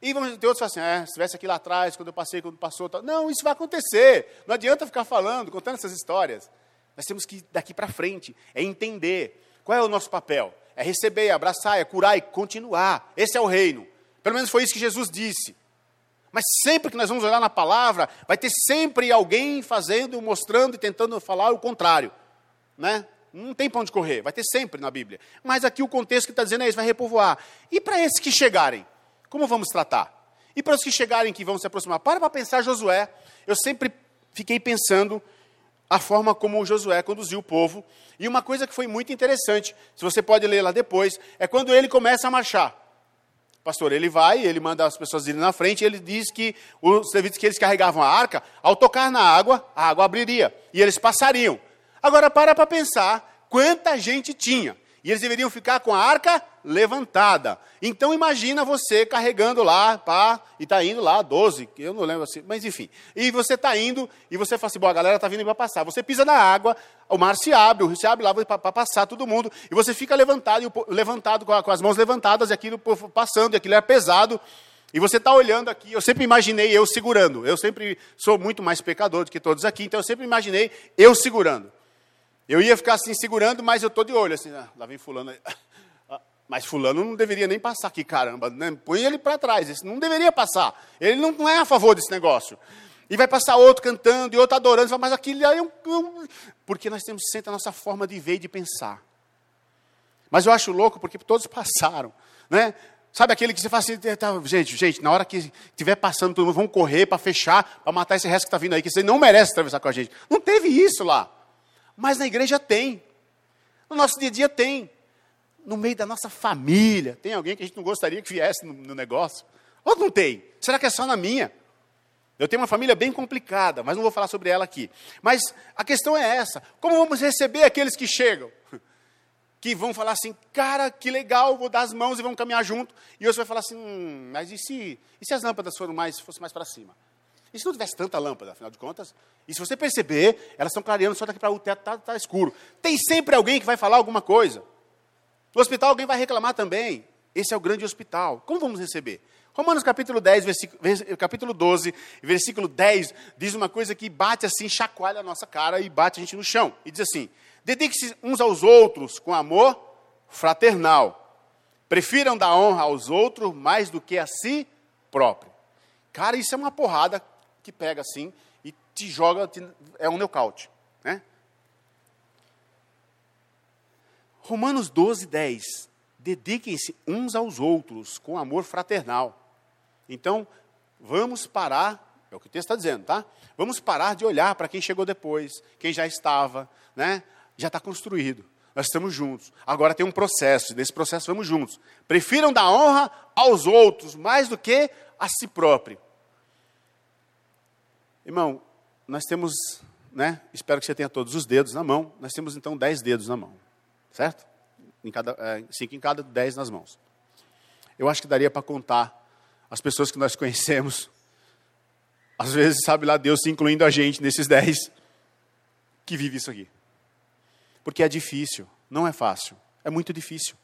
E vamos ter outros que falam assim, é, se estivesse aqui lá atrás, quando eu passei, quando passou. Tal. Não, isso vai acontecer. Não adianta ficar falando, contando essas histórias. Nós temos que ir daqui para frente, é entender qual é o nosso papel. É receber, abraçar, é curar e continuar. Esse é o reino. Pelo menos foi isso que Jesus disse. Mas sempre que nós vamos olhar na palavra, vai ter sempre alguém fazendo, mostrando e tentando falar o contrário. Né? Não tem para onde correr, vai ter sempre na Bíblia. Mas aqui o contexto que está dizendo é isso, vai repovoar. E para esses que chegarem? Como vamos tratar? E para os que chegarem que vão se aproximar, para para pensar Josué. Eu sempre fiquei pensando a forma como Josué conduziu o povo. E uma coisa que foi muito interessante, se você pode ler lá depois, é quando ele começa a marchar. Pastor, ele vai, ele manda as pessoas irem na frente, ele diz que os levitas que eles carregavam a arca, ao tocar na água, a água abriria, e eles passariam. Agora para para pensar quanta gente tinha. E eles deveriam ficar com a arca levantada. Então imagina você carregando lá, pá, e está indo lá, 12, eu não lembro assim, mas enfim. E você está indo, e você fala assim, bom, a galera está vindo para passar. Você pisa na água, o mar se abre, o rio se abre lá para passar todo mundo, e você fica levantado, levantado com, as mãos levantadas, e aquilo passando, e aquilo é pesado. E você está olhando aqui, eu sempre imaginei eu segurando. Eu sempre sou muito mais pecador do que todos aqui, então eu sempre imaginei eu segurando. Eu ia ficar assim segurando, mas eu estou de olho, assim, ah, lá vem fulano mas fulano não deveria nem passar aqui, caramba. Né? Põe ele para trás, esse não deveria passar. Ele não, não, é a favor desse negócio. E vai passar outro cantando, e outro adorando, mas aquilo aí é um, um... Porque nós temos sempre a nossa forma de ver e de pensar. Mas eu acho louco porque todos passaram. né? Sabe aquele que você fala assim, tá, gente, gente, na hora que estiver passando, todo mundo vamos correr para fechar, para matar esse resto que está vindo aí, que você não merece atravessar com a gente. Não teve isso lá. Mas na igreja tem. No nosso dia a dia tem. No meio da nossa família, tem alguém que a gente não gostaria que viesse no, no negócio? Ou não tem? Será que é só na minha? Eu tenho uma família bem complicada, mas não vou falar sobre ela aqui. Mas a questão é essa: como vamos receber aqueles que chegam? Que vão falar assim, cara, que legal, vou dar as mãos e vamos caminhar junto. E você vai falar assim, hum, mas e se, e se as lâmpadas foram mais, fossem mais para cima? E se não tivesse tanta lâmpada, afinal de contas? E se você perceber, elas estão clareando só daqui para o teto está tá escuro. Tem sempre alguém que vai falar alguma coisa. No hospital alguém vai reclamar também. Esse é o grande hospital. Como vamos receber? Romanos capítulo 10, versículo, capítulo 12, versículo 10, diz uma coisa que bate assim, chacoalha a nossa cara e bate a gente no chão. E diz assim: Dedique-se uns aos outros com amor fraternal. Prefiram dar honra aos outros mais do que a si próprio. Cara, isso é uma porrada que pega assim e te joga, é um nocaute. Né? Romanos 12, 10. Dediquem-se uns aos outros com amor fraternal. Então, vamos parar, é o que o texto está dizendo, tá? Vamos parar de olhar para quem chegou depois, quem já estava, né? Já está construído. Nós estamos juntos. Agora tem um processo, nesse processo vamos juntos. Prefiram dar honra aos outros mais do que a si próprio. Irmão, nós temos, né? Espero que você tenha todos os dedos na mão. Nós temos então dez dedos na mão, certo? Em cada, é, cinco em cada, dez nas mãos. Eu acho que daria para contar as pessoas que nós conhecemos, às vezes, sabe lá, Deus incluindo a gente nesses dez, que vive isso aqui. Porque é difícil, não é fácil, é muito difícil.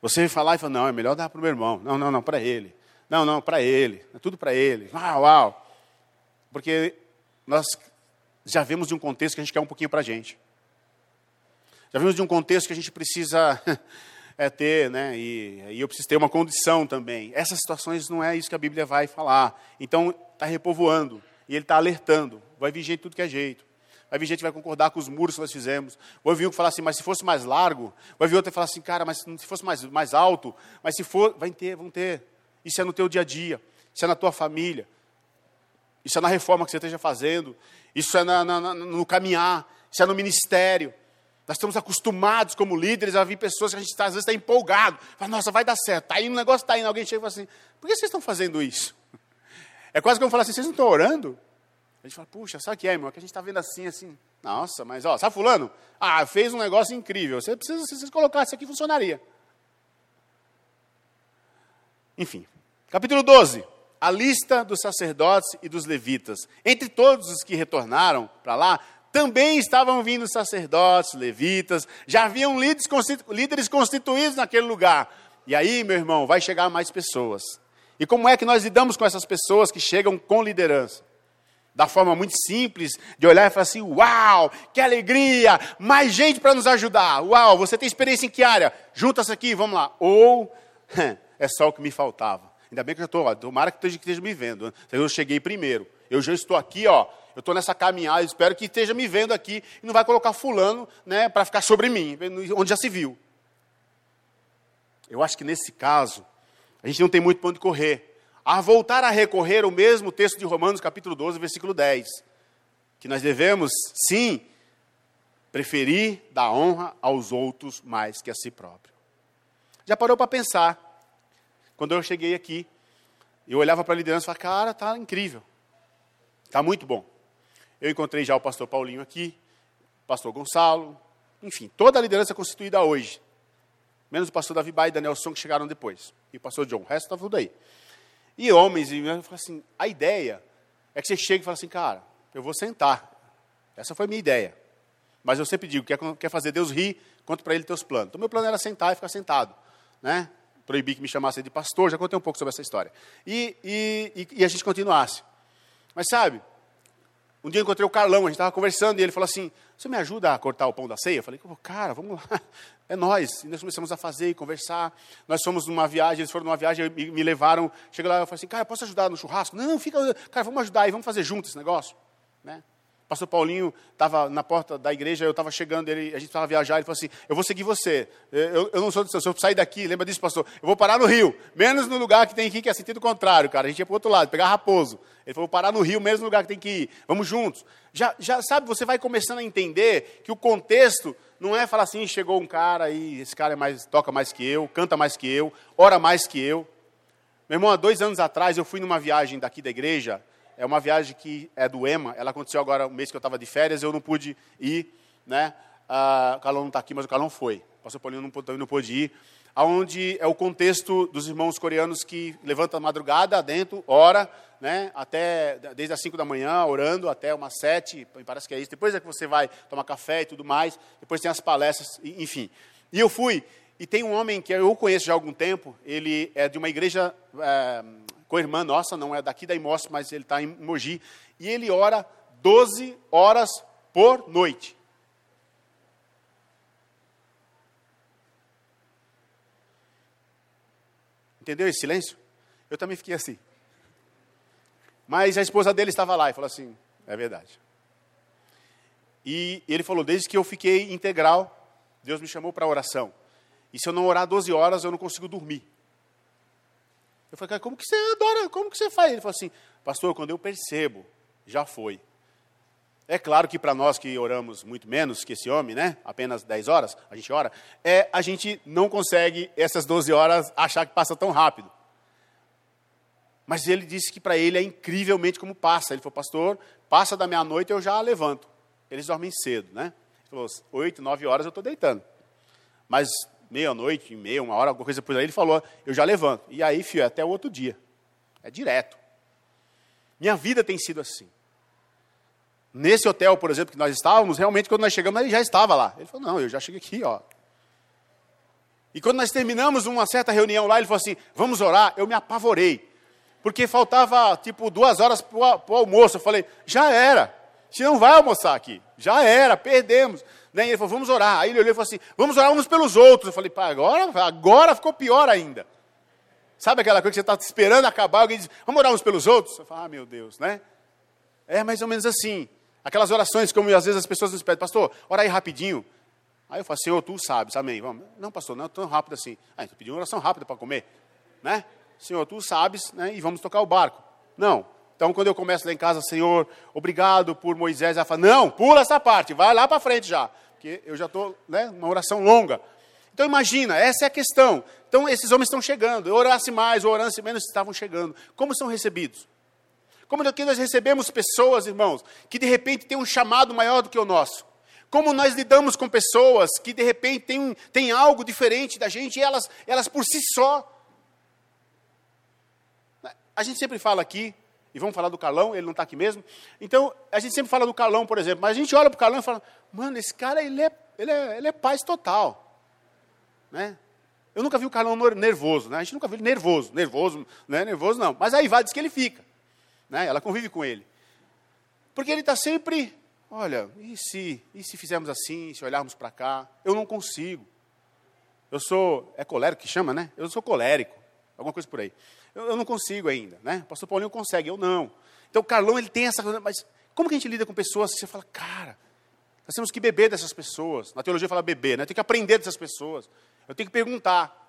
Você falar e falar, não, é melhor dar para o meu irmão. Não, não, não, para ele. Não, não, para ele. É tudo para ele. Uau, uau. Porque nós já vemos de um contexto que a gente quer um pouquinho para a gente. Já vimos de um contexto que a gente precisa é ter, né? E, e, eu preciso ter uma condição também. Essas situações não é isso que a Bíblia vai falar. Então, está repovoando. E ele está alertando. Vai vir gente tudo que é jeito. Vai vir gente que vai concordar com os muros que nós fizemos. Vai vir um que falar assim, mas se fosse mais largo. Vai vir outro que falar assim, cara, mas se fosse mais, mais alto. Mas se for, vai ter, vão ter. Isso é no teu dia a dia. Isso é na tua família. Isso é na reforma que você esteja fazendo. Isso é na, na, no caminhar. Isso é no ministério. Nós estamos acostumados como líderes a ver pessoas que a gente às vezes está empolgado. Fala, nossa, vai dar certo. Está indo, o negócio está indo. Alguém chega e fala assim, por que vocês estão fazendo isso? É quase como falar assim, vocês não estão orando? A gente fala, puxa, sabe o que é, irmão? É que a gente está vendo assim, assim. Nossa, mas ó, sabe fulano? Ah, fez um negócio incrível. Você precisa, se vocês colocassem aqui, funcionaria. Enfim. Capítulo 12. A lista dos sacerdotes e dos levitas. Entre todos os que retornaram para lá, também estavam vindo sacerdotes, levitas, já haviam líderes constituídos naquele lugar. E aí, meu irmão, vai chegar mais pessoas. E como é que nós lidamos com essas pessoas que chegam com liderança? Da forma muito simples, de olhar e falar assim: Uau, que alegria, mais gente para nos ajudar. Uau, você tem experiência em que área? Junta-se aqui, vamos lá. Ou é só o que me faltava. Ainda bem que eu estou, tomara que esteja, que esteja me vendo. Eu cheguei primeiro. Eu já estou aqui, ó, eu estou nessa caminhada, espero que esteja me vendo aqui e não vai colocar fulano né, para ficar sobre mim, onde já se viu. Eu acho que nesse caso, a gente não tem muito para onde correr. A voltar a recorrer o mesmo texto de Romanos, capítulo 12, versículo 10. Que nós devemos, sim, preferir dar honra aos outros mais que a si próprio. Já parou para pensar? Quando eu cheguei aqui, eu olhava para a liderança e falava, cara, tá incrível. Está muito bom. Eu encontrei já o pastor Paulinho aqui, o pastor Gonçalo, enfim, toda a liderança constituída hoje. Menos o pastor Davi Bai e Danielson que chegaram depois. E o pastor John, o resto está tudo aí. E homens, e eu assim, a ideia é que você chegue e fale assim, cara, eu vou sentar. Essa foi a minha ideia. Mas eu sempre digo, quer, quer fazer Deus rir, conta para ele teus planos. Então meu plano era sentar e ficar sentado. Né? Proibir que me chamasse de pastor, já contei um pouco sobre essa história. E, e, e, e a gente continuasse. Mas sabe, um dia eu encontrei o Carlão, a gente estava conversando e ele falou assim: Você me ajuda a cortar o pão da ceia? Eu falei: Cara, vamos lá, é nós. E nós começamos a fazer e conversar. Nós fomos numa viagem, eles foram numa viagem e me levaram. Cheguei lá e falei assim: Cara, posso ajudar no churrasco? Não, fica, cara, vamos ajudar aí, vamos fazer junto esse negócio. Né? O pastor Paulinho estava na porta da igreja, eu estava chegando, ele, a gente estava viajar, ele falou assim, eu vou seguir você, eu, eu não sou do seu, se eu sair daqui, lembra disso, pastor? Eu vou parar no Rio, menos no lugar que tem que ir, que é sentido contrário, cara, a gente ia para o outro lado, pegar Raposo. Ele falou, vou parar no Rio, mesmo no lugar que tem que ir, vamos juntos. Já, já sabe, você vai começando a entender que o contexto não é falar assim, chegou um cara e esse cara é mais, toca mais que eu, canta mais que eu, ora mais que eu. Meu irmão, há dois anos atrás eu fui numa viagem daqui da igreja, é uma viagem que é do EMA, ela aconteceu agora o mês que eu estava de férias, eu não pude ir, né? Ah, o Calão não está aqui, mas o Calão foi. O pastor Paulinho não, também não pôde ir. Aonde é o contexto dos irmãos coreanos que levantam madrugada dentro, ora, né, até desde as 5 da manhã, orando até umas 7, parece que é isso. Depois é que você vai tomar café e tudo mais. Depois tem as palestras, enfim. E eu fui, e tem um homem que eu conheço já há algum tempo, ele é de uma igreja é, com a irmã nossa, não é daqui da Imócio, mas ele está em Mogi, e ele ora 12 horas por noite. Entendeu esse silêncio? Eu também fiquei assim. Mas a esposa dele estava lá e falou assim: é verdade. E ele falou: desde que eu fiquei integral, Deus me chamou para oração. E se eu não orar 12 horas, eu não consigo dormir. Eu falei, como que você adora? Como que você faz? Ele falou assim, pastor, quando eu percebo, já foi. É claro que para nós que oramos muito menos que esse homem, né? Apenas 10 horas, a gente ora, é, a gente não consegue essas 12 horas achar que passa tão rápido. Mas ele disse que para ele é incrivelmente como passa. Ele falou, pastor, passa da meia-noite eu já levanto. Eles dormem cedo, né? Ele falou, 8, 9 horas eu estou deitando. Mas meia-noite, meia, uma hora, alguma coisa por aí, ele falou, eu já levanto. E aí, filho, é até o outro dia. É direto. Minha vida tem sido assim. Nesse hotel, por exemplo, que nós estávamos, realmente, quando nós chegamos, ele já estava lá. Ele falou, não, eu já cheguei aqui, ó. E quando nós terminamos uma certa reunião lá, ele falou assim, vamos orar, eu me apavorei. Porque faltava, tipo, duas horas para o almoço. Eu falei, já era. Você não vai almoçar aqui. Já era, perdemos. Né? E ele falou, vamos orar. Aí ele olhou e falou assim, vamos orar uns pelos outros. Eu falei, pá, agora, agora ficou pior ainda. Sabe aquela coisa que você está esperando acabar, alguém diz, vamos orar uns pelos outros? Eu falo, ah, meu Deus, né? É mais ou menos assim. Aquelas orações, como às vezes as pessoas nos pedem, pastor, ora aí rapidinho. Aí eu falo, Senhor, tu sabes, amém. Vamos. Não, pastor, não é tão rápido assim. Ah, então pedi uma oração rápida para comer. Né? Senhor, tu sabes, né? E vamos tocar o barco. Não. Então, quando eu começo lá em casa, Senhor, obrigado por Moisés, ela fala, não, pula essa parte, vai lá para frente já porque eu já estou, né, uma oração longa. Então imagina, essa é a questão. Então esses homens estão chegando, eu orasse mais, ou orasse menos, estavam chegando. Como são recebidos? Como daqui nós recebemos pessoas, irmãos, que de repente têm um chamado maior do que o nosso. Como nós lidamos com pessoas que de repente têm, têm algo diferente da gente e elas, elas por si só. A gente sempre fala aqui, e vamos falar do Carlão, ele não está aqui mesmo. Então, a gente sempre fala do Carlão, por exemplo, mas a gente olha para o Carlão e fala, mano, esse cara, ele é, ele é, ele é paz total. Né? Eu nunca vi o Carlão nervoso, né? A gente nunca viu ele nervoso, nervoso, não é nervoso não. Mas aí vai, diz que ele fica. Né? Ela convive com ele. Porque ele está sempre, olha, e se, e se fizermos assim, se olharmos para cá? Eu não consigo. Eu sou, é colérico que chama, né? Eu sou colérico, alguma coisa por aí. Eu, eu não consigo ainda, né? O pastor Paulinho consegue, eu não. Então o Carlão, ele tem essa coisa, mas como que a gente lida com pessoas você fala, cara, nós temos que beber dessas pessoas. Na teologia fala beber, né? Tem que aprender dessas pessoas. Eu tenho que perguntar.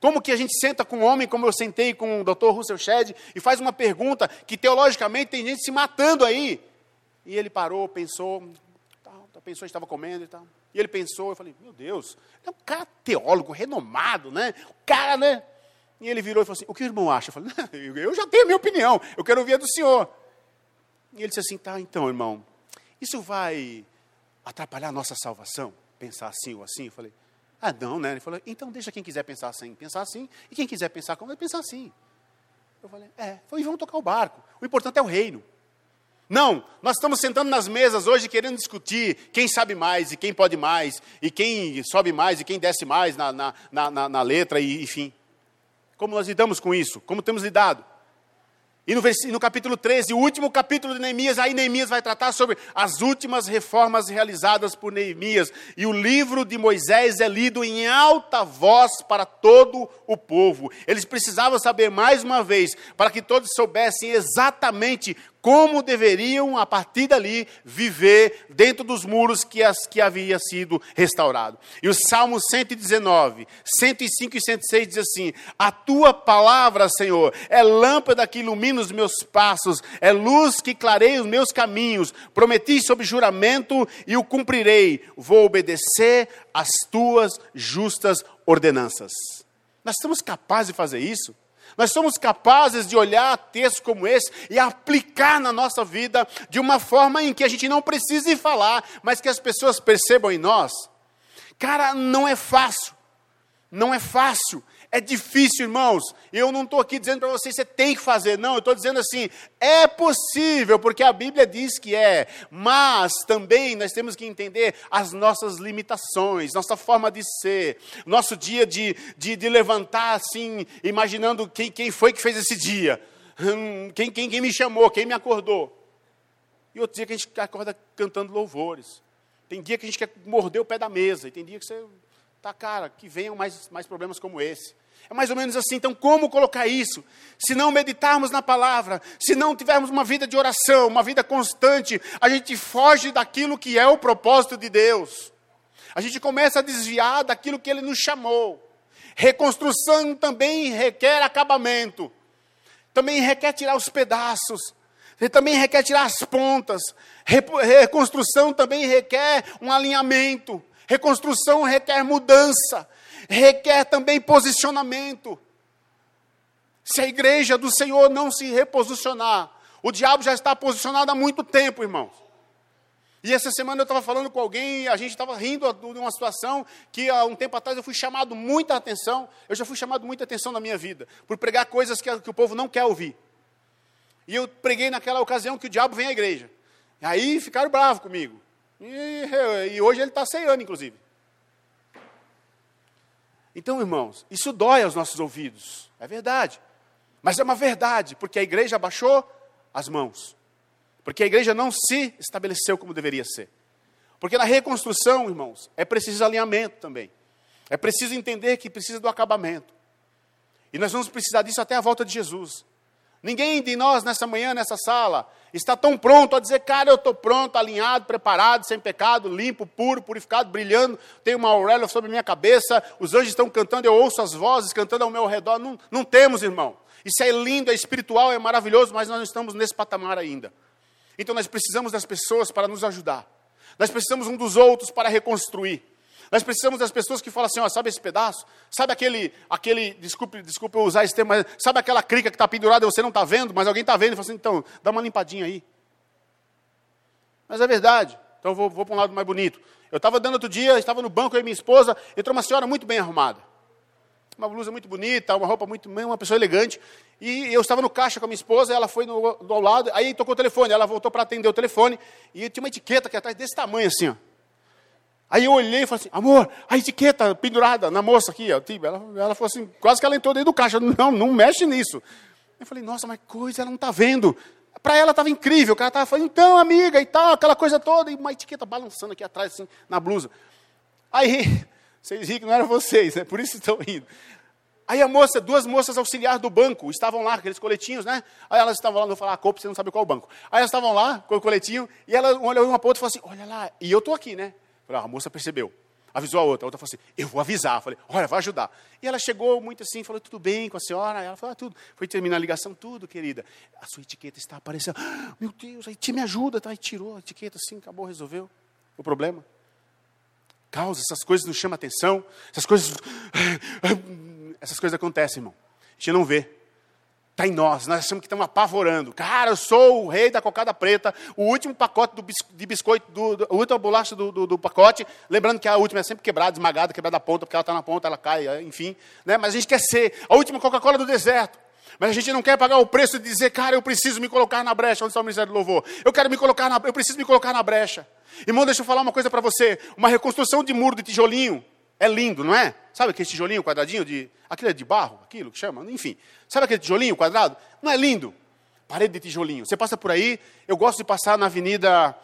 Como que a gente senta com um homem, como eu sentei com o Dr. Russell Shedd, e faz uma pergunta que teologicamente tem gente se matando aí. E ele parou, pensou, pensou, estava comendo e tal. E ele pensou, eu falei, meu Deus, é um cara teólogo, renomado, né? O cara, né? E ele virou e falou assim: O que o irmão acha? Eu falei: Eu já tenho a minha opinião, eu quero ouvir a do senhor. E ele disse assim: Tá, então, irmão, isso vai atrapalhar a nossa salvação? Pensar assim ou assim? Eu falei: Ah, não, né? Ele falou: Então deixa quem quiser pensar assim, pensar assim, e quem quiser pensar como, vai pensar assim. Eu falei: É, foi, vamos tocar o barco. O importante é o reino. Não, nós estamos sentando nas mesas hoje querendo discutir quem sabe mais e quem pode mais, e quem sobe mais e quem desce mais na, na, na, na letra, e, enfim. Como nós lidamos com isso? Como temos lidado? E no, no, capítulo 13, o último capítulo de Neemias, aí Neemias vai tratar sobre as últimas reformas realizadas por Neemias. E o livro de Moisés é lido em alta voz para todo o povo. Eles precisavam saber mais uma vez, para que todos soubessem exatamente como deveriam, a partir dali, viver dentro dos muros que, as, que havia sido restaurado. E o Salmo 119, 105 e 106 diz assim: A tua palavra, Senhor, é lâmpada que ilumina os meus passos, é luz que clareia os meus caminhos. Prometi sob juramento e o cumprirei. Vou obedecer às tuas justas ordenanças. Nós estamos capazes de fazer isso? Nós somos capazes de olhar textos como esse e aplicar na nossa vida de uma forma em que a gente não precise falar, mas que as pessoas percebam em nós. Cara, não é fácil. Não é fácil. É difícil, irmãos. Eu não estou aqui dizendo para vocês você tem que fazer. Não, eu estou dizendo assim, é possível, porque a Bíblia diz que é. Mas também nós temos que entender as nossas limitações, nossa forma de ser, nosso dia de, de, de levantar assim, imaginando quem, quem foi que fez esse dia, hum, quem, quem, quem me chamou, quem me acordou. E outro dia que a gente acorda cantando louvores. Tem dia que a gente quer morder o pé da mesa, e tem dia que você Tá, cara, que venham mais, mais problemas como esse. É mais ou menos assim. Então, como colocar isso? Se não meditarmos na palavra, se não tivermos uma vida de oração, uma vida constante, a gente foge daquilo que é o propósito de Deus. A gente começa a desviar daquilo que Ele nos chamou. Reconstrução também requer acabamento. Também requer tirar os pedaços. Também requer tirar as pontas. Reconstrução também requer um alinhamento. Reconstrução requer mudança, requer também posicionamento. Se a igreja do Senhor não se reposicionar, o diabo já está posicionado há muito tempo, irmãos. E essa semana eu estava falando com alguém, a gente estava rindo de uma situação que há um tempo atrás eu fui chamado muita atenção, eu já fui chamado muita atenção na minha vida, por pregar coisas que, que o povo não quer ouvir. E eu preguei naquela ocasião que o diabo vem à igreja. E aí ficaram bravos comigo. E, e hoje ele está ceando, inclusive. Então, irmãos, isso dói aos nossos ouvidos, é verdade. Mas é uma verdade, porque a igreja abaixou as mãos. Porque a igreja não se estabeleceu como deveria ser. Porque na reconstrução, irmãos, é preciso alinhamento também. É preciso entender que precisa do acabamento. E nós vamos precisar disso até a volta de Jesus. Ninguém de nós nessa manhã, nessa sala, está tão pronto a dizer, cara, eu estou pronto, alinhado, preparado, sem pecado, limpo, puro, purificado, brilhando, tenho uma auréola sobre minha cabeça, os anjos estão cantando, eu ouço as vozes cantando ao meu redor. Não, não temos, irmão. Isso é lindo, é espiritual, é maravilhoso, mas nós não estamos nesse patamar ainda. Então nós precisamos das pessoas para nos ajudar. Nós precisamos um dos outros para reconstruir. Nós precisamos das pessoas que falam assim, ó, sabe esse pedaço? Sabe aquele, aquele desculpe, desculpe eu usar esse termo, mas sabe aquela crica que está pendurada e você não está vendo, mas alguém está vendo e fala assim, então, dá uma limpadinha aí. Mas é verdade. Então vou, vou para um lado mais bonito. Eu estava dando outro dia, estava no banco, eu e minha esposa, entrou uma senhora muito bem arrumada. Uma blusa muito bonita, uma roupa muito, uma pessoa elegante. E eu estava no caixa com a minha esposa, ela foi no, do lado, aí tocou o telefone, ela voltou para atender o telefone, e tinha uma etiqueta aqui atrás desse tamanho assim, ó. Aí eu olhei e falei assim, amor, a etiqueta pendurada na moça aqui, ó, ela, ela falou assim, quase que ela entrou dentro do caixa, não, não mexe nisso. Eu falei, nossa, mas coisa, ela não está vendo. Para ela estava incrível, o cara estava falando, então, amiga, e tal, aquela coisa toda, e uma etiqueta balançando aqui atrás, assim, na blusa. Aí, vocês riram que não eram vocês, né? por isso estão rindo. Aí a moça, duas moças auxiliares do banco, estavam lá, aqueles coletinhos, né? Aí elas estavam lá, não vou falar a cor, você não sabe qual é o banco. Aí elas estavam lá, com o coletinho, e ela olhou uma para outra e falou assim, olha lá, e eu estou aqui, né? Falei, ah, a moça percebeu. Avisou a outra. A outra falou assim, eu vou avisar. Falei, olha, vai ajudar. E ela chegou muito assim, falou, tudo bem com a senhora? Ela falou, ah, tudo. Foi terminar a ligação, tudo, querida. A sua etiqueta está aparecendo. Ah, meu Deus, aí te me ajuda, tá? E tirou a etiqueta assim, acabou, resolveu o problema. Causa, essas coisas nos chamam atenção. Essas coisas... Essas coisas acontecem, irmão. A gente não vê. Está em nós, nós achamos que estamos apavorando. Cara, eu sou o rei da cocada preta, o último pacote do, de biscoito, do, do, a última bolacha do, do, do, pacote. Lembrando que a última é sempre quebrada, esmagada, quebrada a ponta, porque ela está na ponta, ela cai, enfim. Né? Mas a gente quer ser a última Coca-Cola do deserto. Mas a gente não quer pagar o preço de dizer, cara, eu preciso me colocar na brecha, onde está o Ministério do Louvor? Eu quero me colocar na, eu preciso me colocar na brecha. Irmão, deixa eu falar uma coisa para você. Uma reconstrução de muro de tijolinho é lindo, não é? Sabe aquele tijolinho quadradinho de. Aquilo é de barro, aquilo que chama? Enfim. Sabe aquele tijolinho quadrado? Não é lindo? Parede de tijolinho. Você passa por aí, eu gosto de passar na Avenida.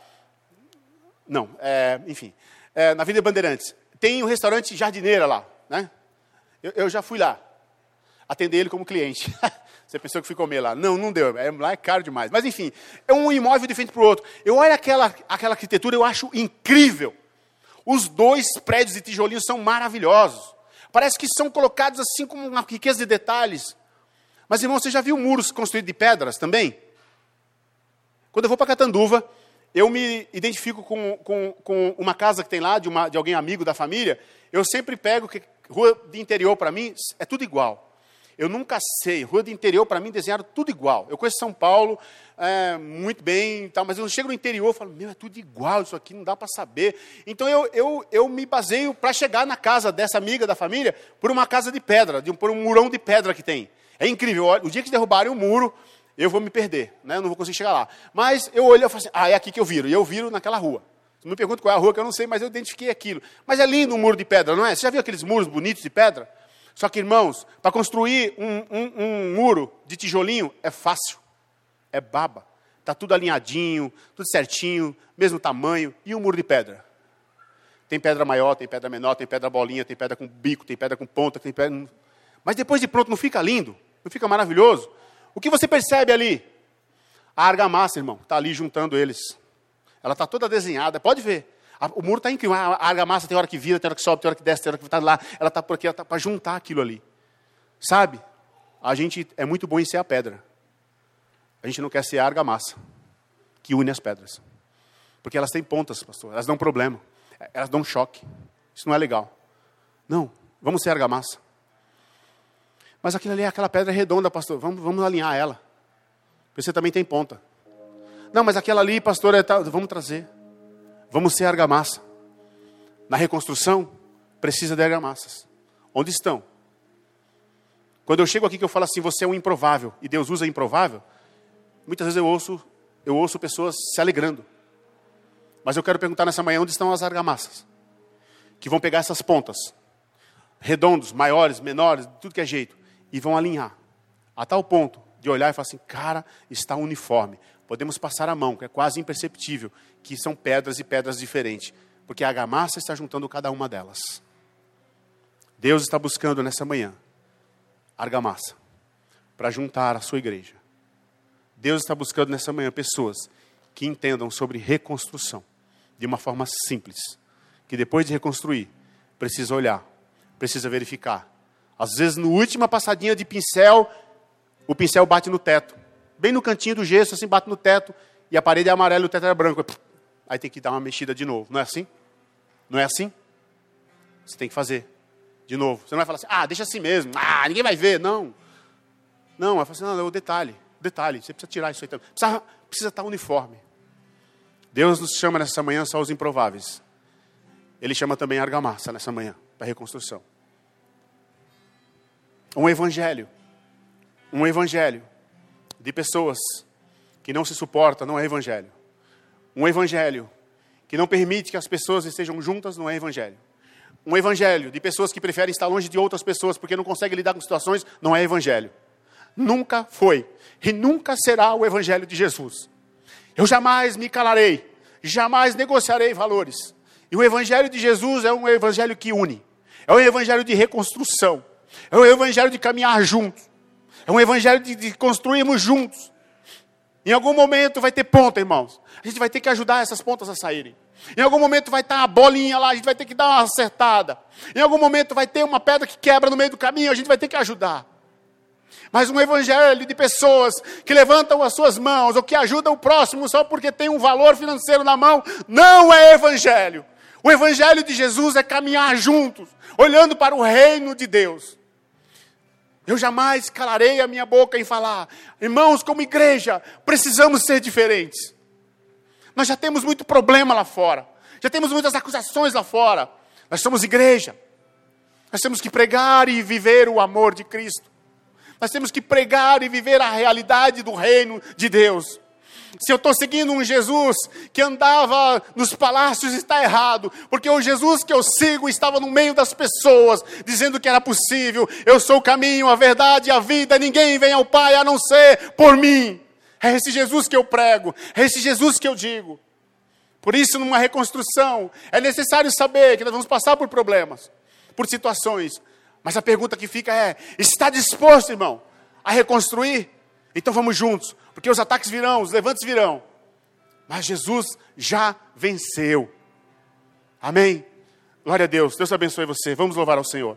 Não, é, enfim. É, na Avenida Bandeirantes. Tem um restaurante jardineira lá, né? Eu, eu já fui lá. Atender ele como cliente. Você pensou que fui comer lá. Não, não deu. É, lá é caro demais. Mas enfim, é um imóvel de frente para o outro. Eu olho aquela, aquela arquitetura, eu acho incrível. Os dois prédios de tijolinho são maravilhosos. Parece que são colocados assim com uma riqueza de detalhes. Mas, irmão, você já viu muros construídos de pedras também? Quando eu vou para Catanduva, eu me identifico com, com, com, uma casa que tem lá, de, uma, de alguém amigo da família. Eu sempre pego que rua de interior para mim é tudo igual. Eu nunca sei. Rua de interior, para mim, desenharam tudo igual. Eu conheço São Paulo é, muito bem, tal, mas eu chego no interior e falo, meu, é tudo igual, isso aqui não dá para saber. Então eu, eu, eu me baseio para chegar na casa dessa amiga da família por uma casa de pedra, de, por um murão de pedra que tem. É incrível. O dia que derrubarem o muro, eu vou me perder, né? eu não vou conseguir chegar lá. Mas eu olho e falo assim, ah, é aqui que eu viro. E eu viro naquela rua. Me pergunta qual é a rua que eu não sei, mas eu identifiquei aquilo. Mas é lindo um muro de pedra, não é? Você já viu aqueles muros bonitos de pedra? Só que, irmãos, para construir um, um, um muro de tijolinho é fácil, é baba. Está tudo alinhadinho, tudo certinho, mesmo tamanho. E um muro de pedra? Tem pedra maior, tem pedra menor, tem pedra bolinha, tem pedra com bico, tem pedra com ponta, tem pedra. Mas depois de pronto, não fica lindo? Não fica maravilhoso? O que você percebe ali? A argamassa, irmão, está ali juntando eles. Ela está toda desenhada, pode ver. O muro está incrível. A argamassa tem hora que vira, tem hora que sobe, tem hora que desce, tem hora que está lá. Ela está por aqui, ela está para juntar aquilo ali. Sabe? A gente é muito bom em ser a pedra. A gente não quer ser a argamassa que une as pedras. Porque elas têm pontas, pastor. Elas dão problema. Elas dão choque. Isso não é legal. Não. Vamos ser argamassa. Mas aquilo ali é aquela pedra redonda, pastor. Vamos, vamos alinhar ela. Você também tem ponta. Não, mas aquela ali, pastor, é tal. vamos trazer. Vamos ser argamassa. Na reconstrução, precisa de argamassas. Onde estão? Quando eu chego aqui que eu falo assim, você é um improvável, e Deus usa improvável, muitas vezes eu ouço, eu ouço pessoas se alegrando. Mas eu quero perguntar nessa manhã, onde estão as argamassas? Que vão pegar essas pontas, redondos, maiores, menores, de tudo que é jeito, e vão alinhar. A tal ponto de olhar e falar assim, cara, está uniforme podemos passar a mão, que é quase imperceptível, que são pedras e pedras diferentes, porque a argamassa está juntando cada uma delas. Deus está buscando nessa manhã argamassa para juntar a sua igreja. Deus está buscando nessa manhã pessoas que entendam sobre reconstrução de uma forma simples, que depois de reconstruir, precisa olhar, precisa verificar. Às vezes, no última passadinha de pincel, o pincel bate no teto bem no cantinho do gesso, assim, bate no teto, e a parede é amarela e o teto é branco. Aí tem que dar uma mexida de novo. Não é assim? Não é assim? Você tem que fazer. De novo. Você não vai falar assim, ah, deixa assim mesmo. Ah, ninguém vai ver. Não. Não, vai falar assim, não, é o detalhe. detalhe. Você precisa tirar isso aí também. Precisa, precisa estar uniforme. Deus nos chama nessa manhã só os improváveis. Ele chama também a argamassa nessa manhã, para reconstrução. Um evangelho. Um evangelho de pessoas que não se suportam não é evangelho. Um evangelho que não permite que as pessoas estejam juntas não é evangelho. Um evangelho de pessoas que preferem estar longe de outras pessoas porque não conseguem lidar com situações não é evangelho. Nunca foi e nunca será o evangelho de Jesus. Eu jamais me calarei, jamais negociarei valores. E o evangelho de Jesus é um evangelho que une. É um evangelho de reconstrução. É um evangelho de caminhar juntos. É um evangelho de, de construirmos juntos. Em algum momento vai ter ponta, irmãos. A gente vai ter que ajudar essas pontas a saírem. Em algum momento vai estar uma bolinha lá, a gente vai ter que dar uma acertada. Em algum momento vai ter uma pedra que quebra no meio do caminho, a gente vai ter que ajudar. Mas um evangelho de pessoas que levantam as suas mãos ou que ajudam o próximo só porque tem um valor financeiro na mão, não é evangelho. O evangelho de Jesus é caminhar juntos, olhando para o reino de Deus. Eu jamais calarei a minha boca em falar, irmãos, como igreja, precisamos ser diferentes. Nós já temos muito problema lá fora, já temos muitas acusações lá fora. Nós somos igreja, nós temos que pregar e viver o amor de Cristo, nós temos que pregar e viver a realidade do reino de Deus. Se eu estou seguindo um Jesus que andava nos palácios, está errado, porque o Jesus que eu sigo estava no meio das pessoas, dizendo que era possível. Eu sou o caminho, a verdade e a vida, ninguém vem ao Pai a não ser por mim. É esse Jesus que eu prego, é esse Jesus que eu digo. Por isso, numa reconstrução, é necessário saber que nós vamos passar por problemas, por situações. Mas a pergunta que fica é: está disposto, irmão, a reconstruir. Então vamos juntos, porque os ataques virão, os levantes virão. Mas Jesus já venceu. Amém? Glória a Deus. Deus abençoe você. Vamos louvar ao Senhor.